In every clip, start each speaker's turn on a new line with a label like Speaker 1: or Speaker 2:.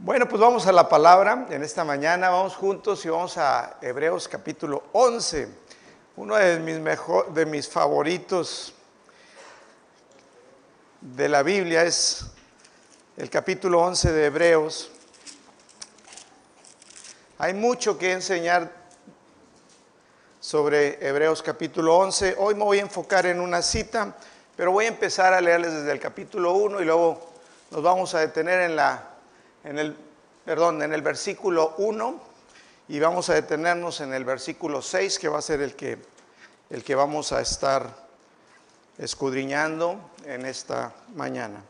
Speaker 1: Bueno, pues vamos a la palabra en esta mañana, vamos juntos y vamos a Hebreos capítulo 11, uno de mis, de mis favoritos de la Biblia es el capítulo 11 de Hebreos. Hay mucho que enseñar sobre Hebreos capítulo 11. Hoy me voy a enfocar en una cita, pero voy a empezar a leerles desde el capítulo 1 y luego nos vamos a detener en la en el, perdón, en el versículo 1 y vamos a detenernos en el versículo 6, que va a ser el que, el que vamos a estar escudriñando en esta mañana.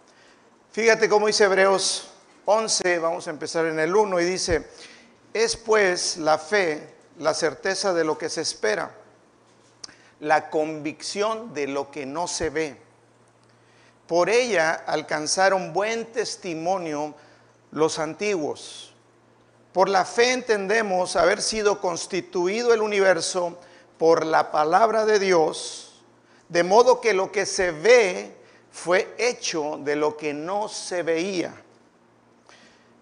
Speaker 1: Fíjate cómo dice Hebreos 11, vamos a empezar en el 1 y dice, es pues la fe, la certeza de lo que se espera, la convicción de lo que no se ve. Por ella alcanzaron buen testimonio los antiguos. Por la fe entendemos haber sido constituido el universo por la palabra de Dios, de modo que lo que se ve fue hecho de lo que no se veía.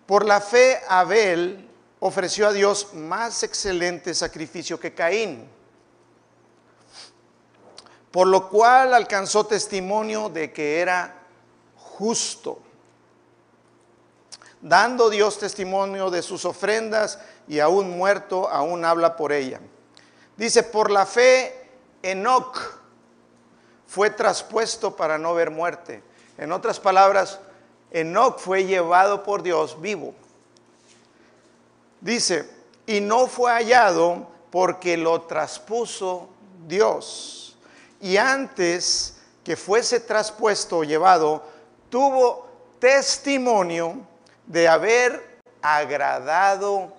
Speaker 1: Por la fe Abel ofreció a Dios más excelente sacrificio que Caín, por lo cual alcanzó testimonio de que era justo dando Dios testimonio de sus ofrendas y aún muerto, aún habla por ella. Dice, por la fe, Enoch fue traspuesto para no ver muerte. En otras palabras, Enoch fue llevado por Dios vivo. Dice, y no fue hallado porque lo traspuso Dios. Y antes que fuese traspuesto o llevado, tuvo testimonio de haber agradado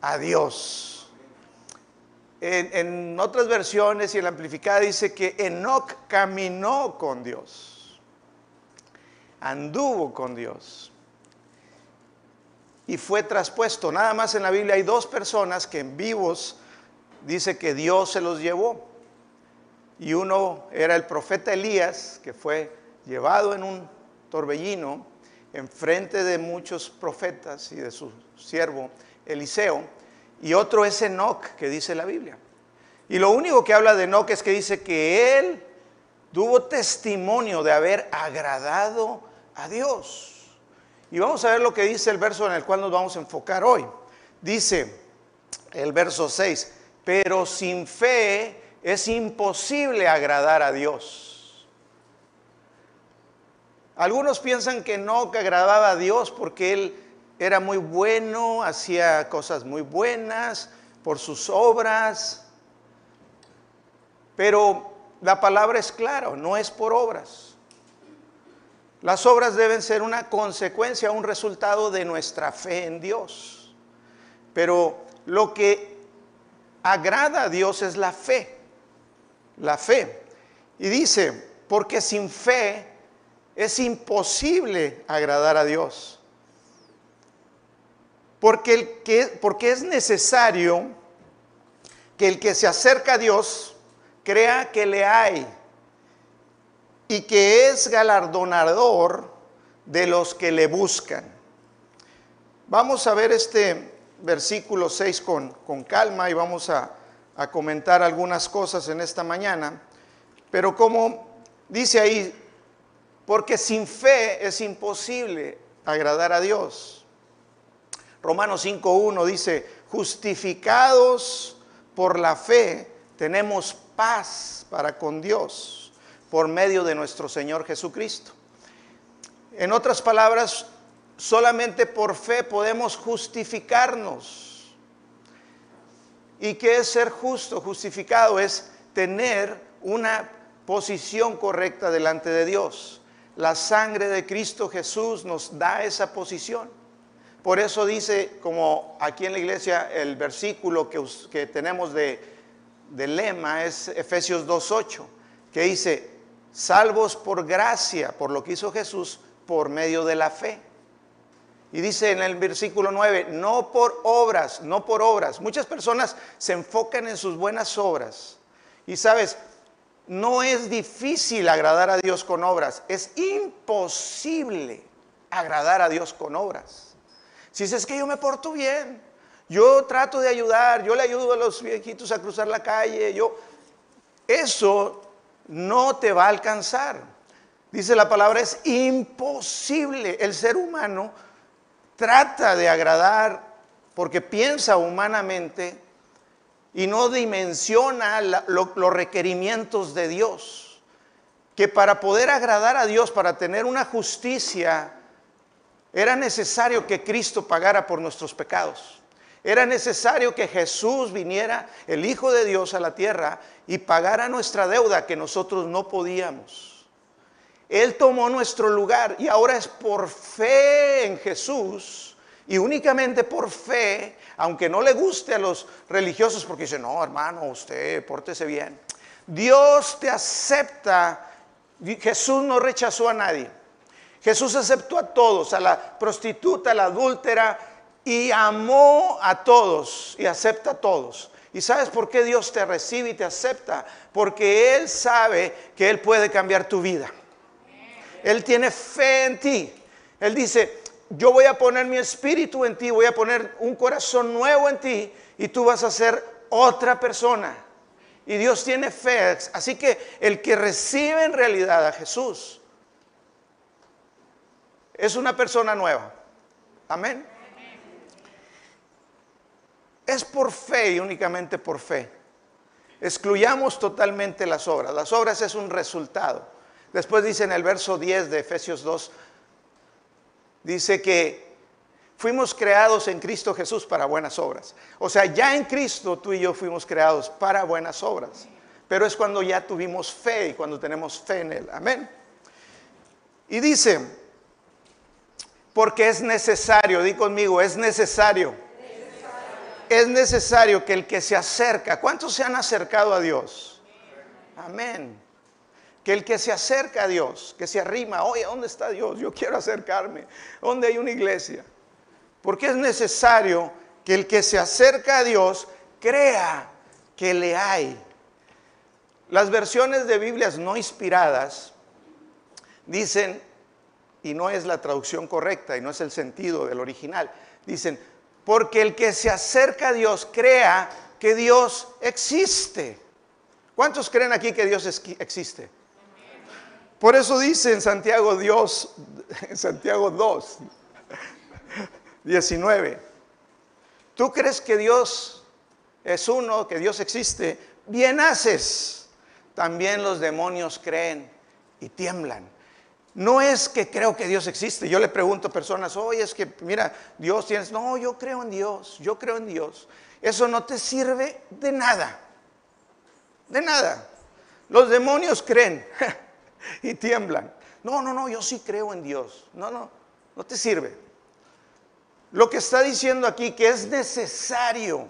Speaker 1: a Dios. En, otras versiones y en la amplificada dice que Enoch caminó con Dios, anduvo con Dios y fue traspuesto. Nada más en la Biblia hay dos personas que en vivos dice que Dios se los llevó. Y uno era el profeta Elías, que fue llevado en un torbellino enfrente de muchos profetas y de su siervo Eliseo, y otro es Enoch, que dice la Biblia. Y lo único que habla de Enoch es que dice que él tuvo testimonio de haber agradado a Dios. Y vamos a ver lo que dice el verso en el cual nos vamos a enfocar hoy. Dice el verso 6, pero sin fe es imposible agradar a Dios. Algunos piensan que no, que agradaba a Dios porque él era muy bueno, hacía cosas muy buenas por sus obras. Pero la palabra es clara, no es por obras. Las obras deben ser una consecuencia, un resultado de nuestra fe en Dios. Pero lo que agrada a Dios es la fe, la fe. Y dice, porque sin fe es imposible agradar a Dios. Porque, el que, porque es necesario que el que se acerca a Dios crea que le hay y que es galardonador de los que le buscan. Vamos a ver este versículo 6 con, con calma y vamos a, a comentar algunas cosas en esta mañana. Pero como dice ahí, porque sin fe es imposible agradar a Dios. Romanos 5.1 dice, justificados por la fe, tenemos paz para con Dios por medio de nuestro Señor Jesucristo. En otras palabras, solamente por fe podemos justificarnos. ¿Y qué es ser justo? Justificado es tener una posición correcta delante de Dios. La sangre de Cristo Jesús nos da esa posición. Por eso dice, como aquí en la iglesia, el versículo que, tenemos de, de lema es Efesios 2.8, que dice, salvos por gracia, por lo que hizo Jesús, por medio de la fe. Y dice en el versículo 9, no por obras, no por obras. Muchas personas se enfocan en sus buenas obras. Y sabes, no es difícil agradar a Dios con obras, es imposible agradar a Dios con obras. Si dices que yo me porto bien, yo trato de ayudar, yo le ayudo a los viejitos a cruzar la calle, yo eso no te va a alcanzar. Dice la palabra, es imposible. El ser humano trata de agradar porque piensa humanamente y no dimensiona los requerimientos de Dios. Que para poder agradar a Dios, para tener una justicia, era necesario que Cristo pagara por nuestros pecados. Era necesario que Jesús viniera, el Hijo de Dios, a la tierra y pagara nuestra deuda que nosotros no podíamos. Él tomó nuestro lugar y ahora es por fe en Jesús y únicamente por fe, aunque no le guste a los religiosos porque dicen, no, hermano, usted pórtese bien. Dios te acepta. Jesús no rechazó a nadie. Jesús aceptó a todos, a la prostituta, a la adúltera, y amó a todos y acepta a todos. ¿Y sabes por qué Dios te recibe y te acepta? Porque Él sabe que Él puede cambiar tu vida. Él tiene fe en ti. Él dice, yo voy a poner mi espíritu en ti, voy a poner un corazón nuevo en ti y tú vas a ser otra persona. Y Dios tiene fe. Así que el que recibe en realidad a Jesús es una persona nueva. Amén. Es por fe y únicamente por fe. Excluyamos totalmente las obras. Las obras es un resultado. Después dice en el verso 10 de Efesios 2, dice que fuimos creados en Cristo Jesús para buenas obras. O sea, ya en Cristo tú y yo fuimos creados para buenas obras. Pero es cuando ya tuvimos fe y cuando tenemos fe en Él. Amén. Y dice, porque es necesario, di conmigo, es necesario. Es necesario que el que se acerca, ¿cuántos se han acercado a Dios? Amén que el que se acerca a Dios, que se arrima, oye, ¿dónde está Dios? Yo quiero acercarme. ¿Dónde hay una iglesia? Porque es necesario que el que se acerca a Dios crea que le hay. Las versiones de Biblias no inspiradas dicen, y no es la traducción correcta y no es el sentido del original, dicen, porque el que se acerca a Dios crea que Dios existe. ¿Cuántos creen aquí que Dios existe? Por eso dice en Santiago Dios, en Santiago 2, 19, tú crees que Dios es uno, que Dios existe, bien haces. También los demonios creen y tiemblan. No es que creo que Dios existe. Yo le pregunto a personas, oye, es que mira, Dios tienes. No, yo creo en Dios, yo creo en Dios. Eso no te sirve de nada. De nada. Los demonios creen. y tiemblan. No, no, no, yo sí creo en Dios. No, no, no te sirve. Lo que está diciendo aquí que es necesario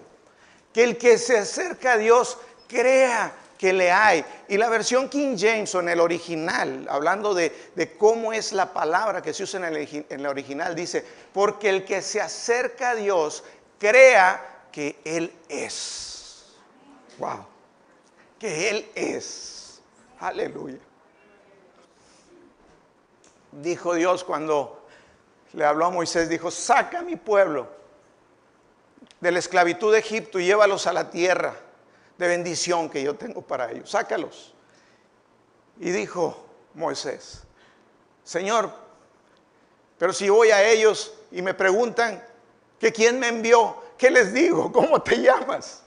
Speaker 1: que el que se acerca a Dios crea que le hay. Y la versión King James o en el original, hablando de, cómo es la palabra que se usa en el, en el original, dice, porque el que se acerca a Dios crea que Él es. Wow. Que Él es. Aleluya dijo Dios cuando le habló a Moisés, dijo, saca a mi pueblo de la esclavitud de Egipto y llévalos a la tierra de bendición que yo tengo para ellos. Sácalos. Y dijo Moisés, Señor, pero si voy a ellos y me preguntan que quién me envió, ¿qué les digo? ¿Cómo te llamas?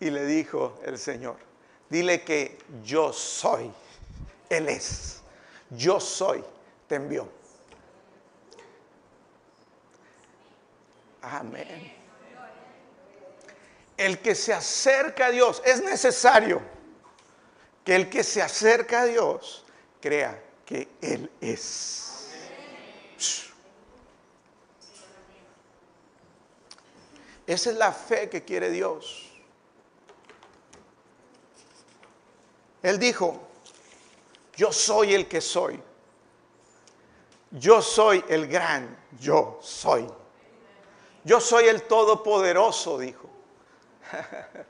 Speaker 1: Y le dijo el Señor, dile que yo soy, Él es yo soy, te envió. Amén. El que se acerca a Dios, es necesario que el que se acerca a Dios crea que Él es. Esa es la fe que quiere Dios. Él dijo, yo soy el que soy. Yo soy el gran, yo soy. Yo soy el todopoderoso, dijo.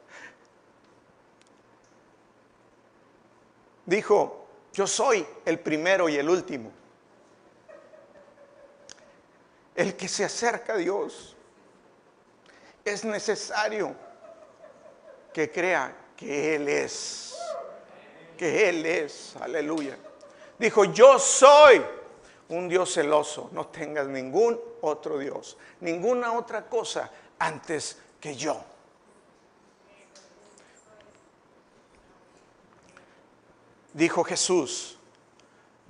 Speaker 1: dijo, yo soy el primero y el último. el que se acerca a Dios, es necesario que crea que Él es, que Él es, aleluya. Dijo, yo soy un Dios celoso, no tengas ningún otro Dios, ninguna otra cosa antes que yo. Dijo Jesús,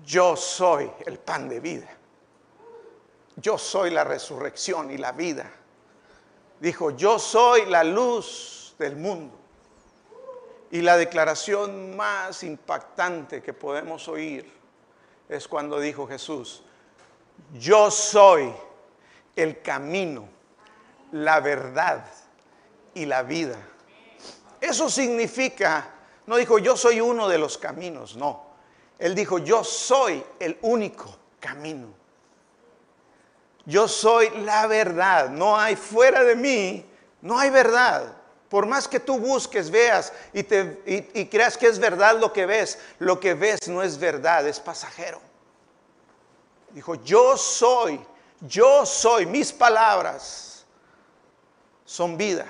Speaker 1: yo soy el pan de vida. Yo soy la resurrección y la vida. Dijo, yo soy la luz del mundo. Y la declaración más impactante que podemos oír es cuando dijo Jesús, yo soy el camino, la verdad y la vida. Eso significa, no dijo yo soy uno de los caminos, no. Él dijo yo soy el único camino. Yo soy la verdad. No hay fuera de mí, no hay verdad. Por más que tú busques, veas y, te, y, creas que es verdad lo que ves, lo que ves no es verdad, es pasajero. Dijo, yo soy, yo soy, mis palabras son vida.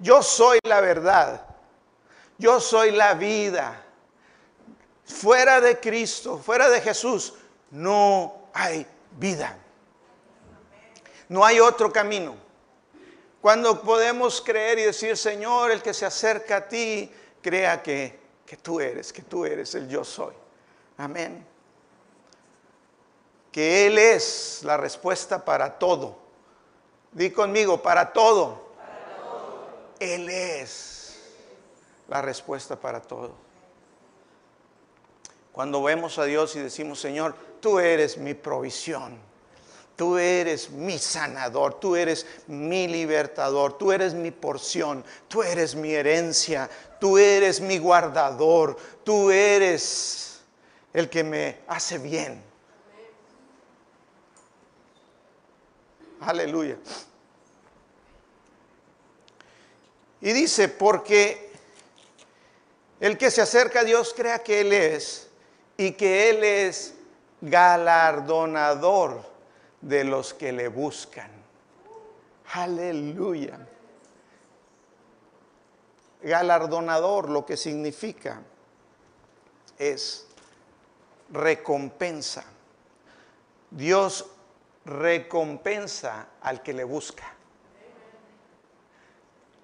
Speaker 1: Yo soy la verdad. Yo soy la vida. Fuera de Cristo, fuera de Jesús, no hay vida. No hay otro camino. Cuando podemos creer y decir, Señor, el que se acerca a ti, crea que, que tú eres, que tú eres el yo soy. Amén. Que Él es la respuesta para todo. Di conmigo, para todo. para todo. Él es la respuesta para todo. Cuando vemos a Dios y decimos, Señor, tú eres mi provisión. Tú eres mi sanador, tú eres mi libertador, tú eres mi porción, tú eres mi herencia, tú eres mi guardador, tú eres el que me hace bien. Aleluya. Y dice, porque el que se acerca a Dios crea que Él es y que Él es galardonador de los que le buscan. Aleluya. Galardonador lo que significa es recompensa. Dios recompensa al que le busca.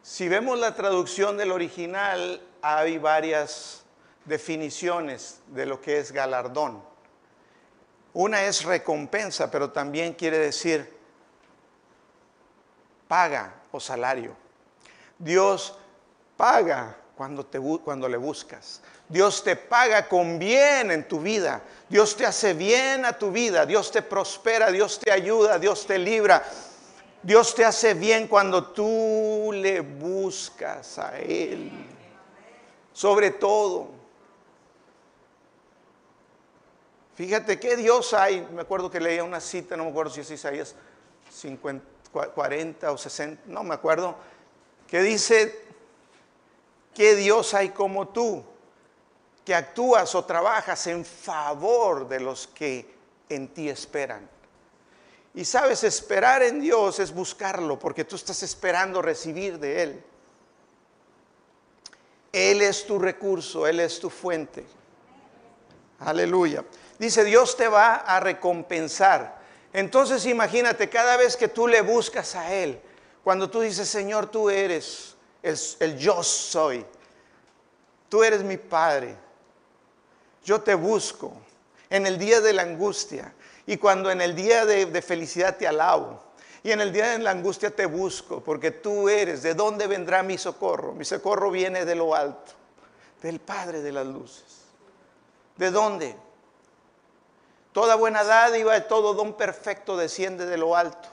Speaker 1: Si vemos la traducción del original, hay varias definiciones de lo que es galardón. Una es recompensa, pero también quiere decir paga o salario. Dios paga cuando, te, cuando le buscas. Dios te paga con bien en tu vida. Dios te hace bien a tu vida. Dios te prospera, Dios te ayuda, Dios te libra. Dios te hace bien cuando tú le buscas a Él. Sobre todo, Fíjate qué Dios hay. Me acuerdo que leía una cita, no me acuerdo si es Isaías 50, 40 o 60, no me acuerdo, que dice, ¿qué Dios hay como tú? Que actúas o trabajas en favor de los que en ti esperan. Y sabes, esperar en Dios es buscarlo, porque tú estás esperando recibir de Él. Él es tu recurso, Él es tu fuente. Aleluya. Dice, Dios te va a recompensar. Entonces imagínate, cada vez que tú le buscas a Él, cuando tú dices, Señor, tú eres el, yo soy, tú eres mi Padre, yo te busco en el día de la angustia y cuando en el día de, de felicidad te alabo. Y en el día de la angustia te busco, porque tú eres, ¿de dónde vendrá mi socorro? Mi socorro viene de lo alto, del Padre de las luces. ¿De dónde? Toda buena dádiva y todo don perfecto desciende de lo alto,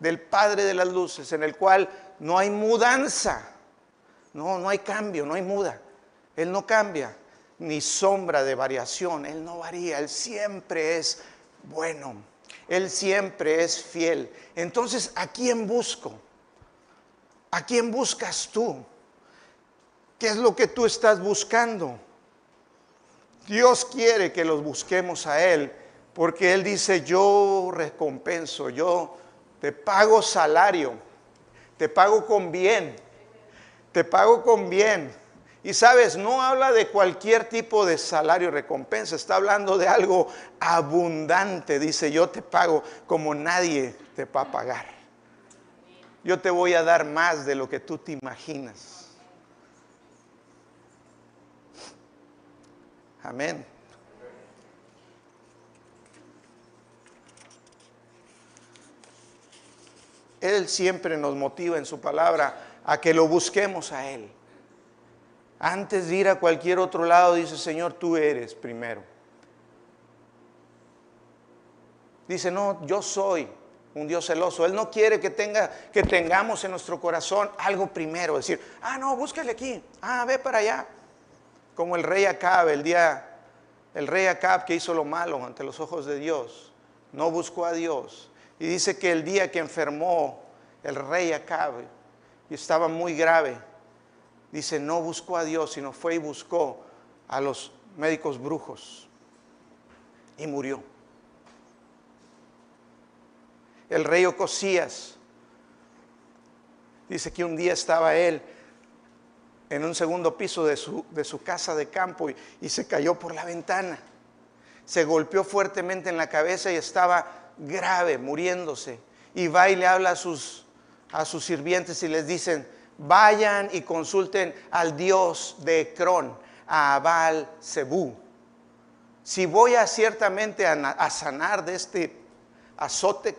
Speaker 1: del Padre de las luces, en el cual no hay mudanza. No, no hay cambio, no hay muda. Él no cambia, ni sombra de variación. Él no varía, Él siempre es bueno. Él siempre es fiel. Entonces, ¿a quién busco? ¿A quién buscas tú? ¿Qué es lo que tú estás buscando? Dios quiere que los busquemos a Él Porque Él dice, yo recompenso, yo te pago salario, te pago con bien, te pago con bien. Y sabes, no habla de cualquier tipo de salario recompensa, está hablando de algo abundante. Dice, yo te pago como nadie te va a pagar. Yo te voy a dar más de lo que tú te imaginas. Amén. Él siempre nos motiva en su palabra a que lo busquemos a Él. Antes de ir a cualquier otro lado, dice, Señor, tú eres primero. Dice, no, yo soy un Dios celoso. Él no quiere que, tenga, que tengamos en nuestro corazón algo primero. Decir, ah, no, búscale aquí. Ah, ve para allá. Como el rey Acab, el día, el rey Acab que hizo lo malo ante los ojos de Dios. No buscó a Dios. Y dice que el día que enfermó el rey Acab y estaba muy grave, dice, no buscó a Dios, sino fue y buscó a los médicos brujos y murió. El rey Ocosías dice que un día estaba él en un segundo piso de su, de su casa de campo y, y se cayó por la ventana. Se golpeó fuertemente en la cabeza y estaba grave, muriéndose. Y va y le habla a sus, a sus sirvientes y les dicen, vayan y consulten al Dios de Ecrón, a Abal Zebú. Si voy a ciertamente a, a sanar de este azote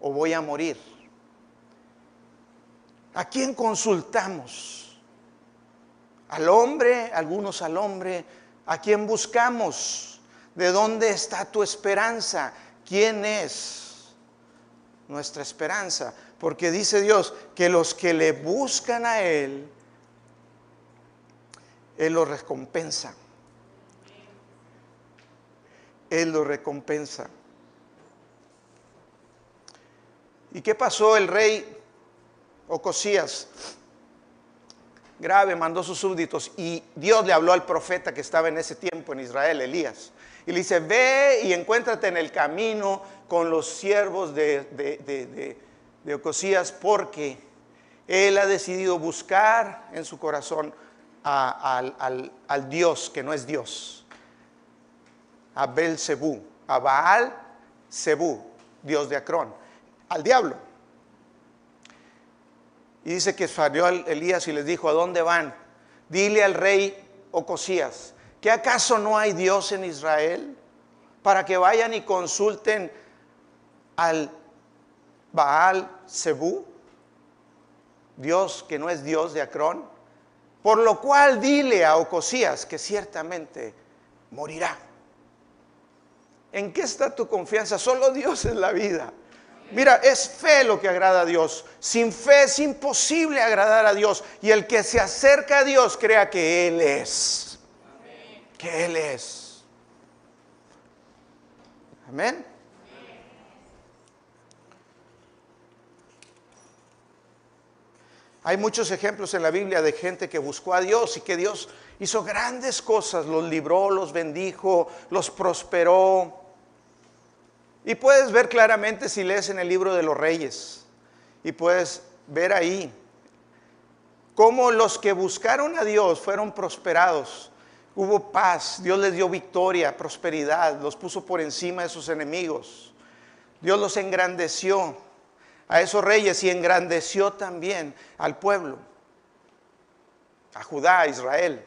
Speaker 1: o voy a morir. ¿A quién consultamos? ¿Al hombre? Algunos al hombre. ¿A quién buscamos? ¿De dónde está tu esperanza? ¿Quién es nuestra esperanza? Porque dice Dios que los que le buscan a Él, Él los recompensa. Él los recompensa. ¿Y qué pasó el rey Ocosías? Grave, mandó sus súbditos y Dios le habló al profeta que estaba en ese tiempo en Israel, Elías. Y le dice, ve y encuéntrate en el camino con los siervos de, de, de, Ocosías porque él ha decidido buscar en su corazón al, al, Dios que no es Dios, a Belzebú, a Baal Zebú, Dios de Acrón, al diablo. Y dice que salió Elías y les dijo, ¿a dónde van? Dile al rey Ocosías, ¿Que acaso no hay Dios en Israel? Para que vayan y consulten al Baal Zebú, Dios que no es Dios de Acrón. Por lo cual dile a Ocosías que ciertamente morirá. ¿En qué está tu confianza? Solo Dios es la vida. Mira, es fe lo que agrada a Dios. Sin fe es imposible agradar a Dios. Y el que se acerca a Dios crea que Él es que Él es. Amén. Hay muchos ejemplos en la Biblia de gente que buscó a Dios y que Dios hizo grandes cosas, los libró, los bendijo, los prosperó. Y puedes ver claramente si lees en el libro de los reyes y puedes ver ahí cómo los que buscaron a Dios fueron prosperados Hubo paz, Dios les dio victoria, prosperidad, los puso por encima de sus enemigos. Dios los engrandeció a esos reyes y engrandeció también al pueblo, a Judá, a Israel.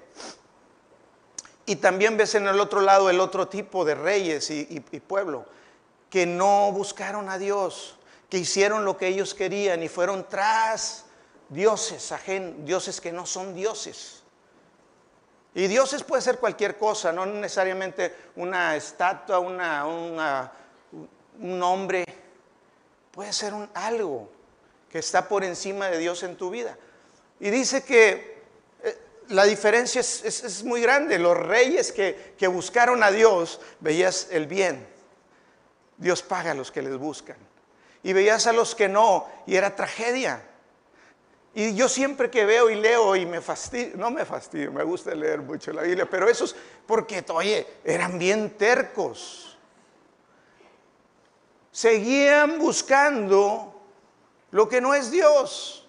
Speaker 1: Y también ves en el otro lado el otro tipo de reyes y, pueblo que no buscaron a Dios, que hicieron lo que ellos querían y fueron tras dioses, dioses que no son dioses. Y dioses puede ser cualquier cosa, no necesariamente una estatua, una, un hombre. Puede ser un algo que está por encima de Dios en tu vida. Y dice que eh, la diferencia es, muy grande. Los reyes que, que buscaron a Dios, veías el bien. Dios paga a los que les buscan. Y veías a los que no, y era tragedia. Y yo siempre que veo y leo y me fastidio, no me fastidio, me gusta leer mucho la Biblia, pero eso es porque, oye, eran bien tercos. seguían buscando lo que no es Dios.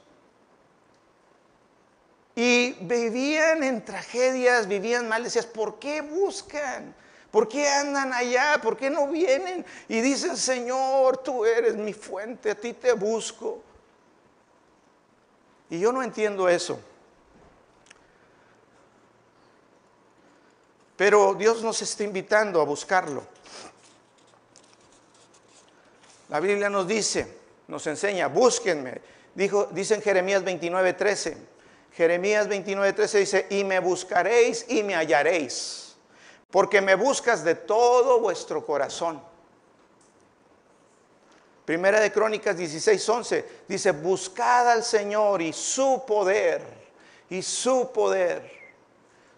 Speaker 1: Y vivían en tragedias, vivían mal. Decías, ¿por qué buscan? ¿Por qué andan allá? ¿Por qué no vienen? Y dicen, Señor, tú eres mi fuente, a ti te busco. Y yo no entiendo eso. Pero Dios nos está invitando a buscarlo. La Biblia nos dice, nos enseña, búsquenme. Dijo, dice en Jeremías 29, 13. Jeremías 29, 13 dice, y me buscaréis y me hallaréis, porque me buscas de todo vuestro corazón. Primera de Crónicas 16, 11 dice, buscad al Señor y su poder, y su poder.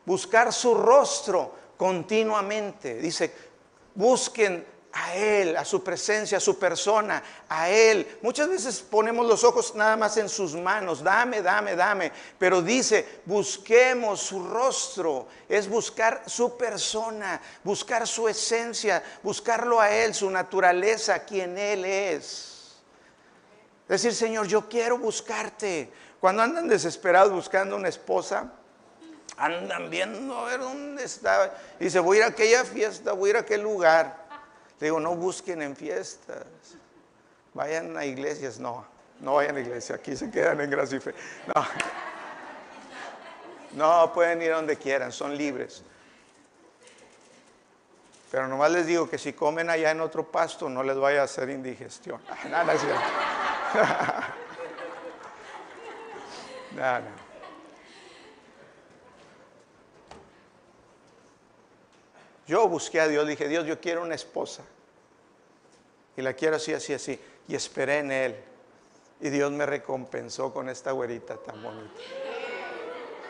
Speaker 1: Buscar su rostro continuamente. Dice, busquen a Él, a su presencia, a su persona, a Él. Muchas veces ponemos los ojos nada más en sus manos, dame, dame, dame, pero dice, busquemos su rostro, es buscar su persona, buscar su esencia, buscarlo a Él, su naturaleza, quien Él es. Decir, Señor, yo quiero buscarte. Cuando andan desesperados buscando una esposa, andan viendo a ver dónde está. Dice, voy a ir a aquella fiesta, voy a ir a aquel lugar digo, no busquen en fiestas, vayan a iglesias. No, no vayan a iglesia, aquí se quedan en gracia y fe. No. No, pueden ir donde quieran, son libres. Pero nomás les digo que si comen allá en otro pasto no les vaya a hacer indigestión. Nada, Nada. Yo busqué a Dios, dije, Dios, yo quiero una esposa. Y la quiero así, así, así. Y esperé en Él. Y Dios me recompensó con esta güerita tan bonita.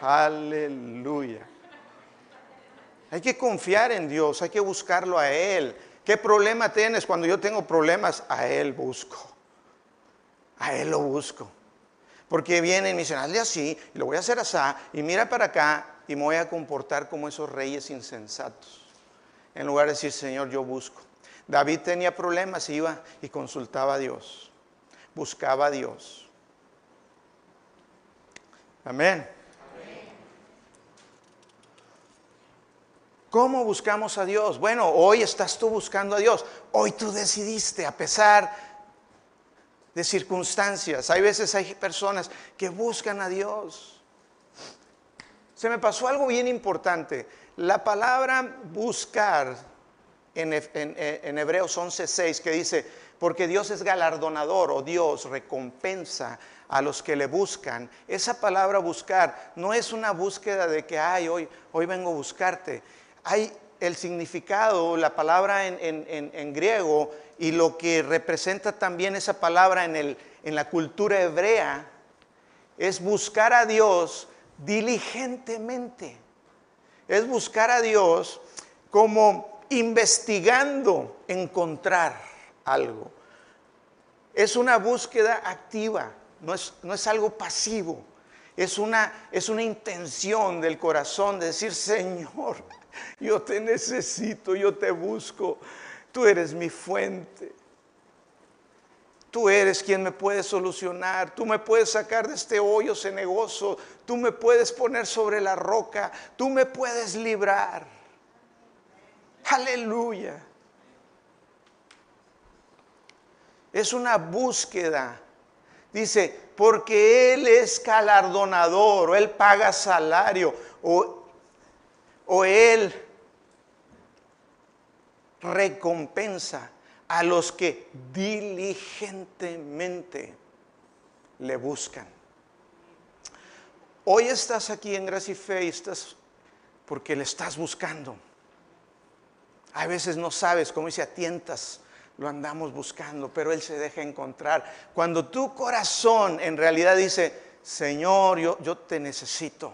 Speaker 1: Aleluya. Hay que confiar en Dios, hay que buscarlo a Él. ¿Qué problema tienes? Cuando yo tengo problemas, a Él busco. A Él lo busco. Porque vienen y me dicen, hazle así, y lo voy a hacer así, y mira para acá, y me voy a comportar como esos reyes insensatos en lugar de decir, Señor, yo busco. David tenía problemas, iba y consultaba a Dios, buscaba a Dios. Amén. ¿Cómo buscamos a Dios? Bueno, hoy estás tú buscando a Dios. Hoy tú decidiste, a pesar de circunstancias. Hay veces hay personas que buscan a Dios. Se me pasó algo bien importante. La palabra buscar en, en, Hebreos 11:6 que dice, porque Dios es galardonador o Dios recompensa a los que le buscan. Esa palabra buscar no es una búsqueda de que, ay, hoy, hoy vengo a buscarte. Hay el significado, la palabra en, griego y lo que representa también esa palabra en, el, en la cultura hebrea es buscar a Dios diligentemente es buscar a Dios como investigando encontrar algo. Es una búsqueda activa, no es, no es algo pasivo. Es una, es una intención del corazón de decir, Señor, yo te necesito, yo te busco, tú eres mi fuente. Tú eres quien me puede solucionar, tú me puedes sacar de este hoyo cenegoso, tú me puedes poner sobre la roca, tú me puedes librar. Aleluya. Es una búsqueda. Dice, porque Él es galardonador, o Él paga salario, o, o Él recompensa a los que diligentemente le buscan. Hoy estás aquí en Gracia y Fe estás porque le estás buscando. A veces no sabes, como dice, a lo andamos buscando, pero Él se deja encontrar. Cuando tu corazón en realidad dice, Señor, yo, te necesito.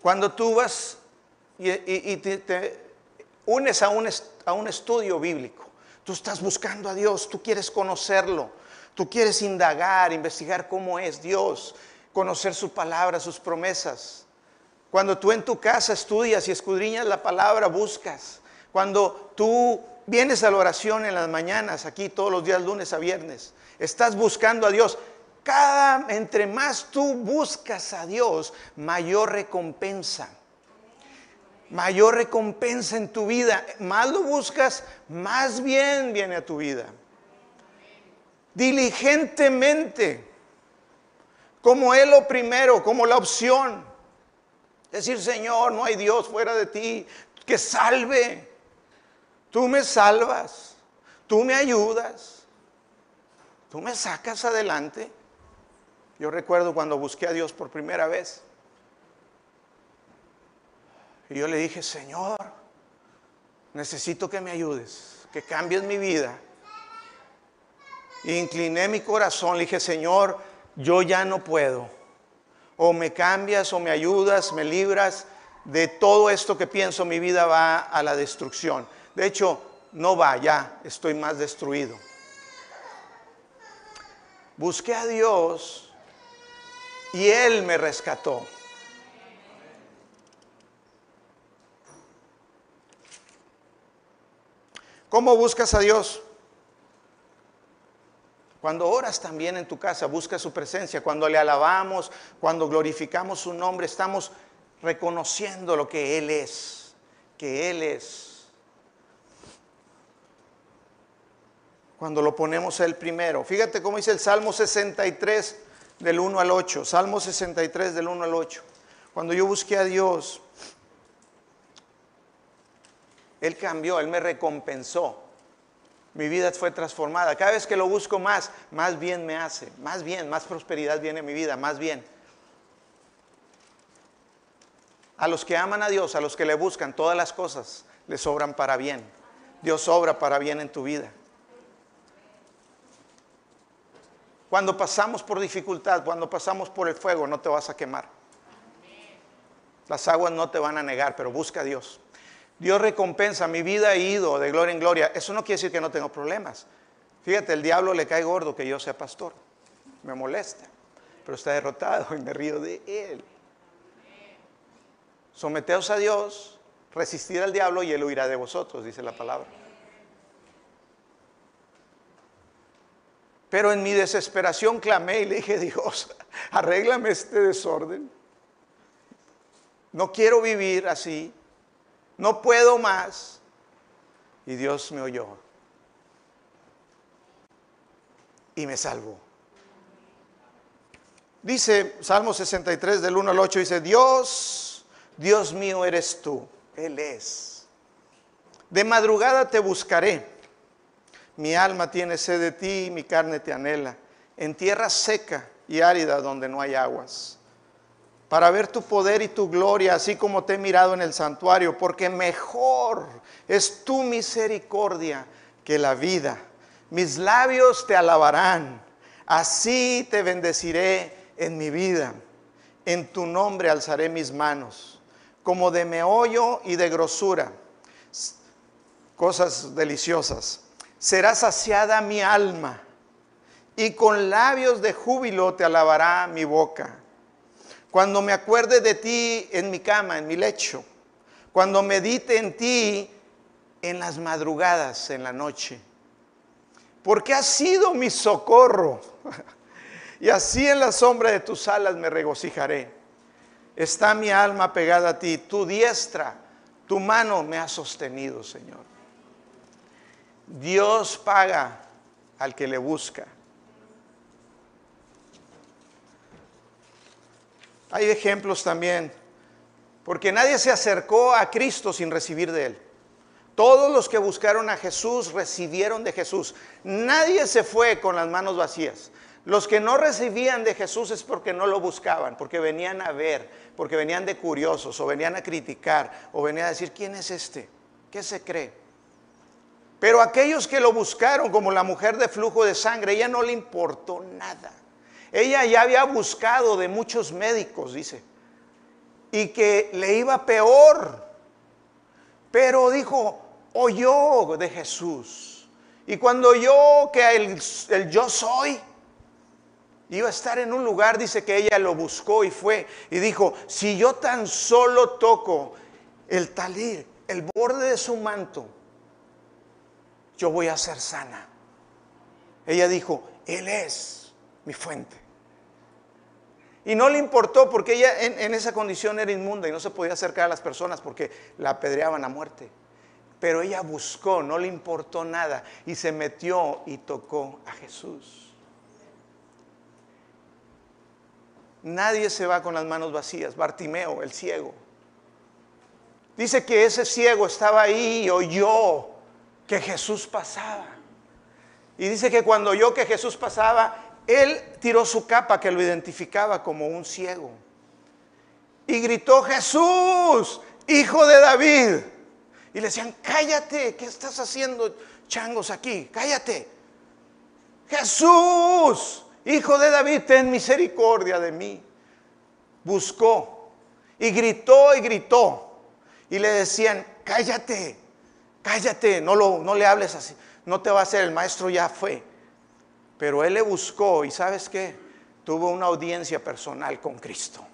Speaker 1: Cuando tú vas y, te, unes a un, a un estudio bíblico. Tú estás buscando a Dios, tú quieres conocerlo, tú quieres indagar, investigar cómo es Dios, conocer su palabra, sus promesas. Cuando tú en tu casa estudias y escudriñas la palabra, buscas. Cuando tú vienes a la oración en las mañanas, aquí todos los días, lunes a viernes, estás buscando a Dios. Cada, entre más tú buscas a Dios, mayor recompensa. Mayor recompensa en tu vida. Más lo buscas, más bien viene a tu vida. Diligentemente, como Él lo primero, como la opción. Decir, Señor, no hay Dios fuera de ti que salve. Tú me salvas, tú me ayudas, tú me sacas adelante. Yo recuerdo cuando busqué a Dios por primera vez. Y yo le dije, Señor, necesito que me ayudes, que cambies mi vida. Y incliné mi corazón, le dije, Señor, yo ya no puedo o me cambias o me ayudas, me libras de todo esto que pienso, mi vida va a la destrucción. De hecho, no va, ya estoy más destruido. Busqué a Dios y Él me rescató. ¿Cómo buscas a Dios? Cuando oras también en tu casa, busca su presencia. Cuando le alabamos, cuando glorificamos su nombre, estamos reconociendo lo que Él es, que Él es. Cuando lo ponemos Él primero. Fíjate cómo dice el Salmo 63 del 1 al 8. Salmo 63 del 1 al 8. Cuando yo busqué a Dios, Él cambió, Él me recompensó mi vida fue transformada. Cada vez que lo busco más, más bien me hace, más bien, más prosperidad viene en mi vida, más bien. A los que aman a Dios, a los que le buscan, todas las cosas les sobran para bien. Dios obra para bien en tu vida. Cuando pasamos por dificultad, cuando pasamos por el fuego, no te vas a quemar. Las aguas no te van a negar, pero busca a Dios. Dios recompensa, mi vida ha ido de gloria en gloria. Eso no quiere decir que no tengo problemas. Fíjate, el diablo le cae gordo que yo sea pastor. Me molesta, pero está derrotado y me río de él. Someteos a Dios, resistir al diablo y él huirá de vosotros, dice la palabra. Pero en mi desesperación clamé y le dije, Dios, arréglame este desorden. No quiero vivir así no puedo más. Y Dios me oyó. Y me salvó. Dice Salmo 63 del 1 al 8, dice, Dios, Dios mío eres tú. Él es. De madrugada te buscaré. Mi alma tiene sed de ti, mi carne te anhela. En tierra seca y árida donde no hay aguas para ver tu poder y tu gloria, así como te he mirado en el santuario, porque mejor es tu misericordia que la vida. Mis labios te alabarán, así te bendeciré en mi vida. En tu nombre alzaré mis manos, como de meollo y de grosura, cosas deliciosas. Será saciada mi alma, y con labios de júbilo te alabará mi boca cuando me acuerde de ti en mi cama, en mi lecho, cuando medite en ti en las madrugadas, en la noche, porque has sido mi socorro, y así en la sombra de tus alas me regocijaré. Está mi alma pegada a ti, tu diestra, tu mano me ha sostenido, Señor. Dios paga al que le busca. Hay ejemplos también, porque nadie se acercó a Cristo sin recibir de Él. Todos los que buscaron a Jesús recibieron de Jesús. Nadie se fue con las manos vacías. Los que no recibían de Jesús es porque no lo buscaban, porque venían a ver, porque venían de curiosos, o venían a criticar, o venían a decir, ¿quién es este? ¿Qué se cree? Pero aquellos que lo buscaron, como la mujer de flujo de sangre, ella no le importó nada. Ella ya había buscado de muchos médicos, dice, y que le iba peor. Pero dijo, oyó de Jesús. Y cuando oyó que el, yo soy, Iba a estar en un lugar, dice que ella lo buscó y fue y dijo, si yo tan solo toco el talir, el borde de su manto, yo voy a ser sana. Ella dijo, Él es mi fuente. Y no le importó porque ella en, esa condición era inmunda y no se podía acercar a las personas porque la apedreaban a muerte. Pero ella buscó, no le importó nada y se metió y tocó a Jesús. Nadie se va con las manos vacías. Bartimeo, el ciego. Dice que ese ciego estaba ahí y oyó que Jesús pasaba. Y dice que cuando oyó que Jesús pasaba, él tiró su capa que lo identificaba como un ciego. Y gritó, Jesús, hijo de David. Y le decían, cállate, ¿qué estás haciendo changos aquí? Cállate. Jesús, hijo de David, ten misericordia de mí. Buscó y gritó y gritó. Y le decían, cállate, cállate, no, lo, no le hables así, no te va a hacer, el maestro ya fue. Pero él le buscó y sabes qué, tuvo una audiencia personal con Cristo.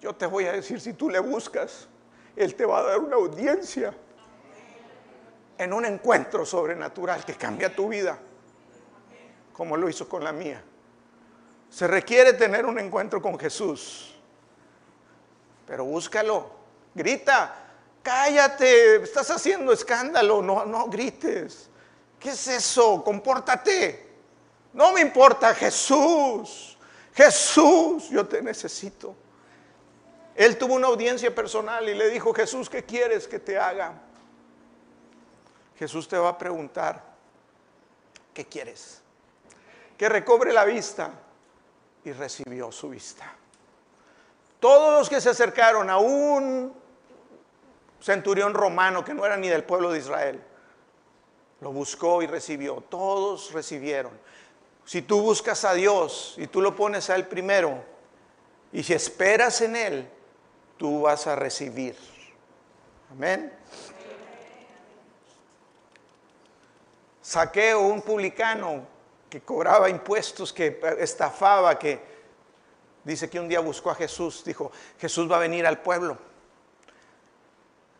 Speaker 1: Yo te voy a decir, si tú le buscas, Él te va a dar una audiencia en un encuentro sobrenatural que cambia tu vida, como lo hizo con la mía. Se requiere tener un encuentro con Jesús, pero búscalo, grita, cállate, estás haciendo escándalo, no, no grites. ¿Qué es eso? Compórtate. No me importa, Jesús, Jesús, yo te necesito. Él tuvo una audiencia personal y le dijo, Jesús, ¿qué quieres que te haga? Jesús te va a preguntar, ¿qué quieres? Que recobre la vista y recibió su vista. Todos los que se acercaron a un centurión romano que no era ni del pueblo de Israel, lo buscó y recibió. Todos recibieron. Si tú buscas a Dios y tú lo pones a Él primero, y si esperas en Él, tú vas a recibir. Amén. Saqueo, un publicano que cobraba impuestos, que estafaba, que dice que un día buscó a Jesús, dijo, Jesús va a venir al pueblo,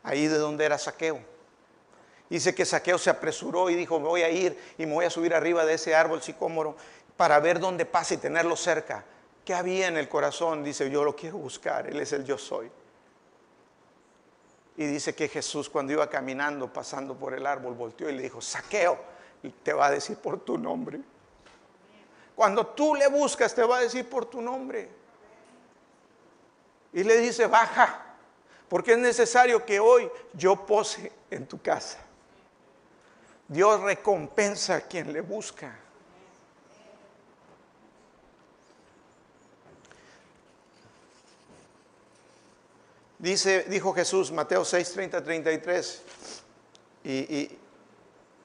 Speaker 1: ahí de donde era Saqueo. Dice que Saqueo se apresuró y dijo, me voy a ir y me voy a subir arriba de ese árbol sicómoro para ver dónde pasa y tenerlo cerca. ¿Qué había en el corazón? Dice, yo lo quiero buscar, Él es el yo soy. Y dice que Jesús cuando iba caminando, pasando por el árbol, volteó y le dijo, saqueo, te va a decir por tu nombre. Cuando tú le buscas, te va a decir por tu nombre. Y le dice, baja, porque es necesario que hoy yo pose en tu casa. Dios recompensa a quien le busca. Dice, dijo Jesús, Mateo 6, 30, 33, y, y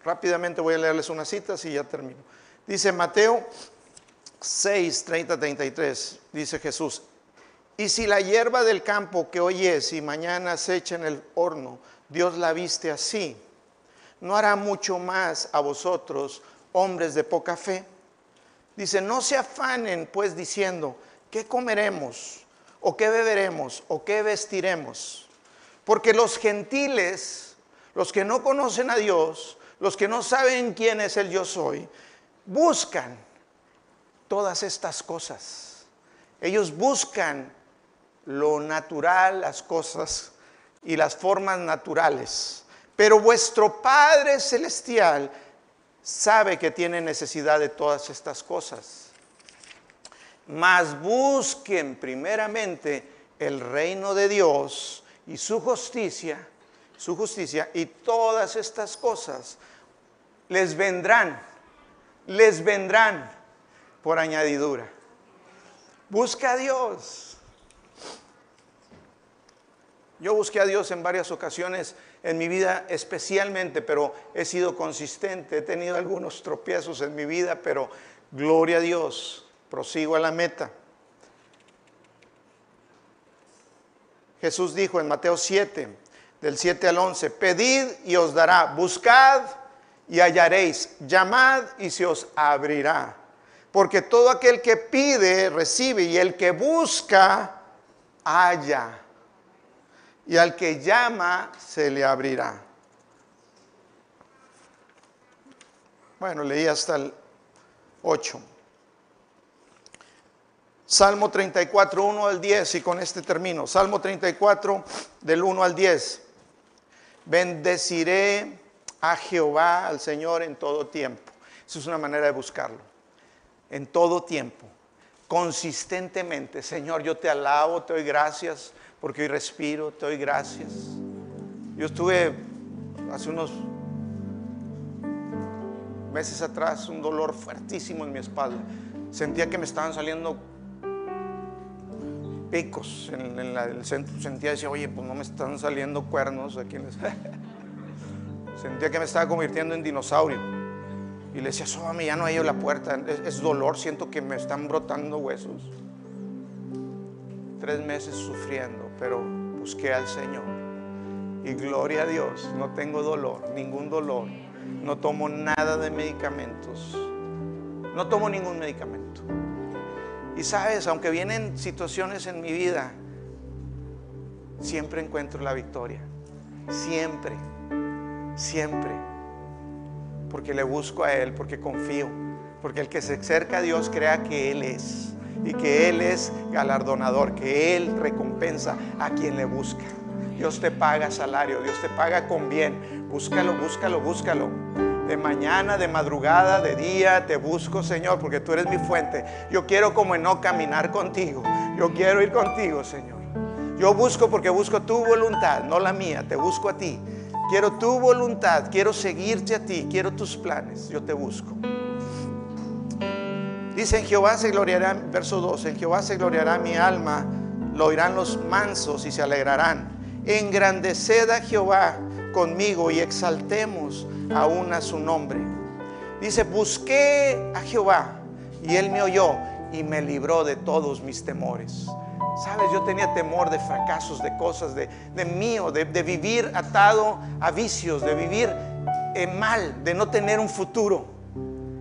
Speaker 1: rápidamente voy a leerles unas citas y ya termino. Dice Mateo 6, 30, 33, dice Jesús, y si la hierba del campo que hoy es y mañana se echa en el horno, Dios la viste así, ¿no hará mucho más a vosotros, hombres de poca fe? Dice, no se afanen pues diciendo, ¿qué comeremos? o qué beberemos o qué vestiremos. Porque los gentiles, los que no conocen a Dios, los que no saben quién es el yo soy, buscan todas estas cosas. Ellos buscan lo natural, las cosas y las formas naturales. Pero vuestro Padre Celestial sabe que tiene necesidad de todas estas cosas mas busquen primeramente el reino de Dios y su justicia, su justicia y todas estas cosas les vendrán, les vendrán por añadidura. Busca a Dios. Yo busqué a Dios en varias ocasiones en mi vida especialmente, pero he sido consistente, he tenido algunos tropiezos en mi vida, pero gloria a Dios prosigo a la meta. Jesús dijo en Mateo 7, del 7 al 11. Pedid y os dará, buscad y hallaréis, llamad y se os abrirá. Porque todo aquel que pide, recibe, y el que busca, halla. Y al que llama, se le abrirá. Bueno, leí hasta el 8. Salmo 34, 1 al 10, y con este termino. Salmo 34, del 1 al 10. Bendeciré a Jehová, al Señor, en todo tiempo. Esa es una manera de buscarlo. En todo tiempo, consistentemente. Señor, yo te alabo, te doy gracias porque hoy respiro, te doy gracias. Yo estuve hace unos meses atrás un dolor fuertísimo en mi espalda. Sentía que me estaban saliendo picos en, el centro. Sentía, decía, oye, pues no me están saliendo cuernos aquí en Sentía que me estaba convirtiendo en dinosaurio. Y le decía, sóbame, ya no hay la puerta. Es, dolor, siento que me están brotando huesos. Tres meses sufriendo, pero busqué al Señor. Y gloria a Dios, no tengo dolor, ningún dolor. No tomo nada de medicamentos. No tomo ningún medicamento. Y sabes, aunque vienen situaciones en mi vida, siempre encuentro la victoria. Siempre siempre. Porque le busco a Él, porque confío. Porque el que se acerca a Dios crea que Él es. Y que Él es galardonador, que Él recompensa a quien le busca. Dios te paga salario, Dios te paga con bien. Búscalo, búscalo, búscalo. De mañana, de madrugada, de día, te busco, Señor, porque tú eres mi fuente. Yo quiero como en no caminar contigo. Yo quiero ir contigo, Señor. Yo busco porque busco tu voluntad, no la mía. Te busco a ti. Quiero tu voluntad, quiero seguirte a ti, quiero tus planes, yo te busco. Dice en Jehová se gloriará, verso 12, en Jehová se gloriará mi alma, lo oirán los mansos y se alegrarán. Engrandeced a Jehová conmigo y exaltemos aún a su nombre. Dice, busqué a Jehová y él me oyó y me libró de todos mis temores. Sabes, yo tenía temor de fracasos, de cosas, de, mío, de, vivir atado a vicios, de vivir en mal, de no tener un futuro.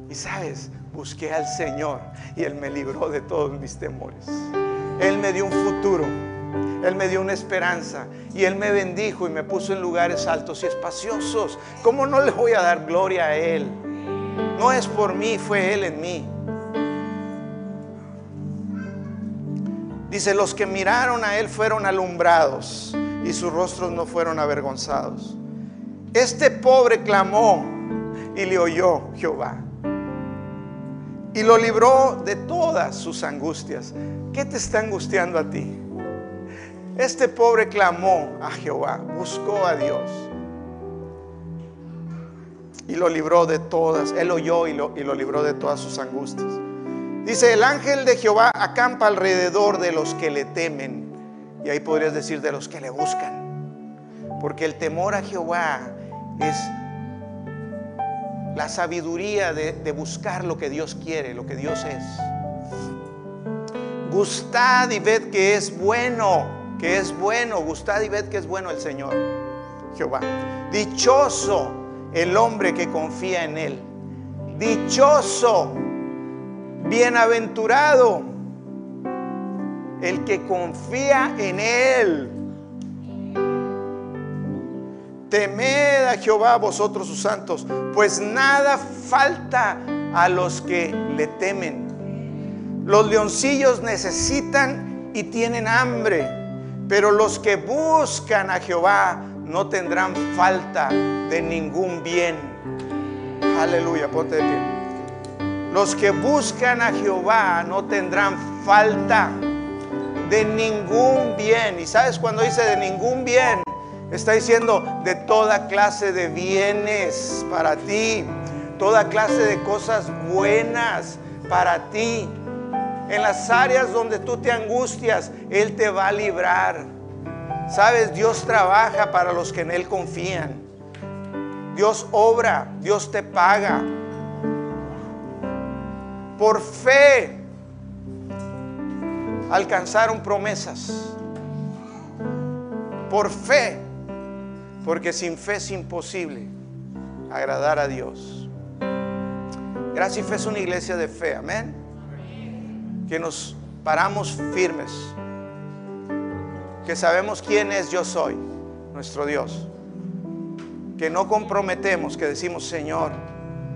Speaker 1: Y sabes, busqué al Señor y Él me libró de todos mis temores. Él me dio un futuro, Él me dio una esperanza y Él me bendijo y me puso en lugares altos y espaciosos. ¿Cómo no le voy a dar gloria a Él? No es por mí, fue Él en mí. Dice, los que miraron a él fueron alumbrados y sus rostros no fueron avergonzados. Este pobre clamó y le oyó Jehová. Y lo libró de todas sus angustias. ¿Qué te está angustiando a ti? Este pobre clamó a Jehová, buscó a Dios. Y lo libró de todas. Él oyó y lo, y lo libró de todas sus angustias. Dice, el ángel de Jehová acampa alrededor de los que le temen. Y ahí podrías decir de los que le buscan. Porque el temor a Jehová es la sabiduría de, buscar lo que Dios quiere, lo que Dios es. Gustad y ved que es bueno, que es bueno. Gustad y ved que es bueno el Señor, Jehová. Dichoso el hombre que confía en Él. Dichoso Bienaventurado el que confía en Él. Temed a Jehová vosotros sus santos, pues nada falta a los que le temen. Los leoncillos necesitan y tienen hambre, pero los que buscan a Jehová no tendrán falta de ningún bien. Aleluya, ponte de pie. Los que buscan a Jehová no tendrán falta de ningún bien. Y sabes cuando dice de ningún bien, está diciendo de toda clase de bienes para ti, toda clase de cosas buenas para ti. En las áreas donde tú te angustias, Él te va a librar. Sabes, Dios trabaja para los que en Él confían. Dios obra, Dios te paga por fe alcanzaron promesas. Por fe Porque sin fe es imposible agradar a Dios. Gracia y Fe es una iglesia de fe, amén. Que nos paramos firmes. Que sabemos quién es yo soy, nuestro Dios. Que no comprometemos, que decimos, Señor,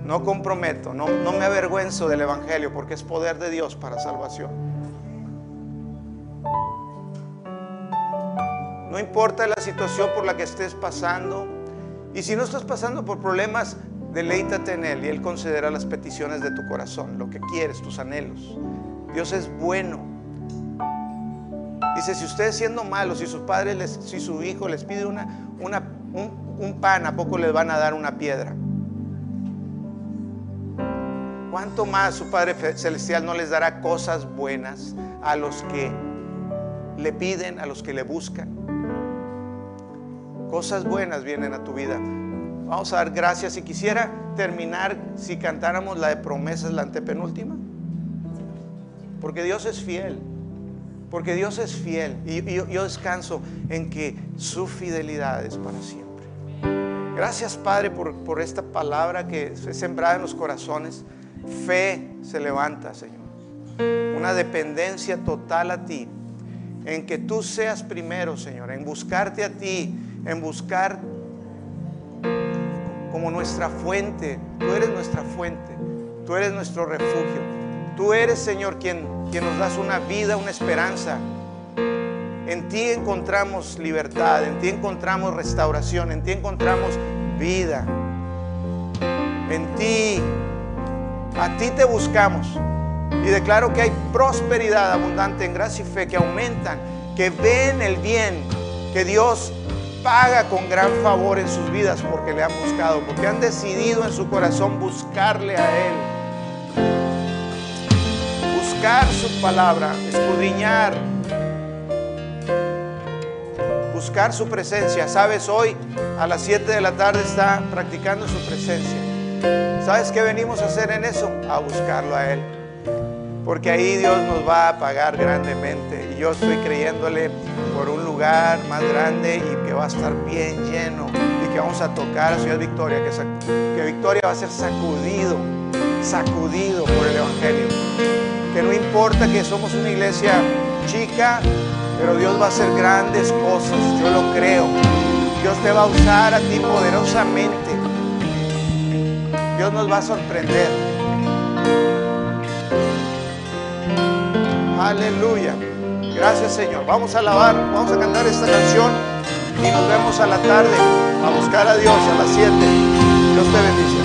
Speaker 1: no comprometo, no, no me avergüenzo del Evangelio porque es poder de Dios para salvación. No importa la situación por la que estés pasando. Y si no estás pasando por problemas, deleítate en Él y Él concederá las peticiones de tu corazón, lo que quieres, tus anhelos. Dios es bueno. Dice, si ustedes siendo malos, si sus padres, les, si su hijo les pide una, un, un pan, ¿a poco les van a dar una piedra? ¿Cuánto más su Padre Celestial no les dará cosas buenas a los que le piden, a los que le buscan? Cosas buenas vienen a tu vida. Vamos a dar gracias. Si quisiera terminar, si cantáramos la de promesas, la antepenúltima. Porque Dios es fiel. Porque Dios es fiel. Y yo, descanso en que su fidelidad es para siempre. Gracias Padre por, por esta palabra que es sembrada en los corazones. Fe se levanta, Señor. Una dependencia total a ti. En que tú seas primero, Señor. En buscarte a ti en buscar como nuestra fuente. Tú eres nuestra fuente, tú eres nuestro refugio. Tú eres, Señor, quien, quien nos das una vida, una esperanza. En ti encontramos libertad, en ti encontramos restauración, en ti encontramos vida. En ti, a ti te buscamos. Y declaro que hay prosperidad abundante en gracia y fe que aumentan, que ven el bien que Dios paga con gran favor en sus vidas porque le han buscado, porque han decidido en su corazón buscarle a Él. Buscar su palabra, escudriñar, buscar su presencia. Sabes, hoy a las 7 de la tarde está practicando su presencia. ¿Sabes qué venimos a hacer en eso? A buscarlo a Él. Porque ahí Dios nos va a pagar grandemente. Y yo estoy creyéndole por un lugar más grande y que va a estar bien lleno y que vamos a tocar a Ciudad Victoria, que, que Victoria va a ser sacudido, sacudido por el Evangelio. Que no importa que somos una iglesia chica, pero Dios va a hacer grandes cosas, yo lo creo. Dios te va a usar a ti poderosamente. Dios nos va a sorprender. Aleluya. Gracias Señor. Vamos a alabar, vamos a cantar esta canción y nos vemos a la tarde a buscar a Dios a las 7. Dios te bendice.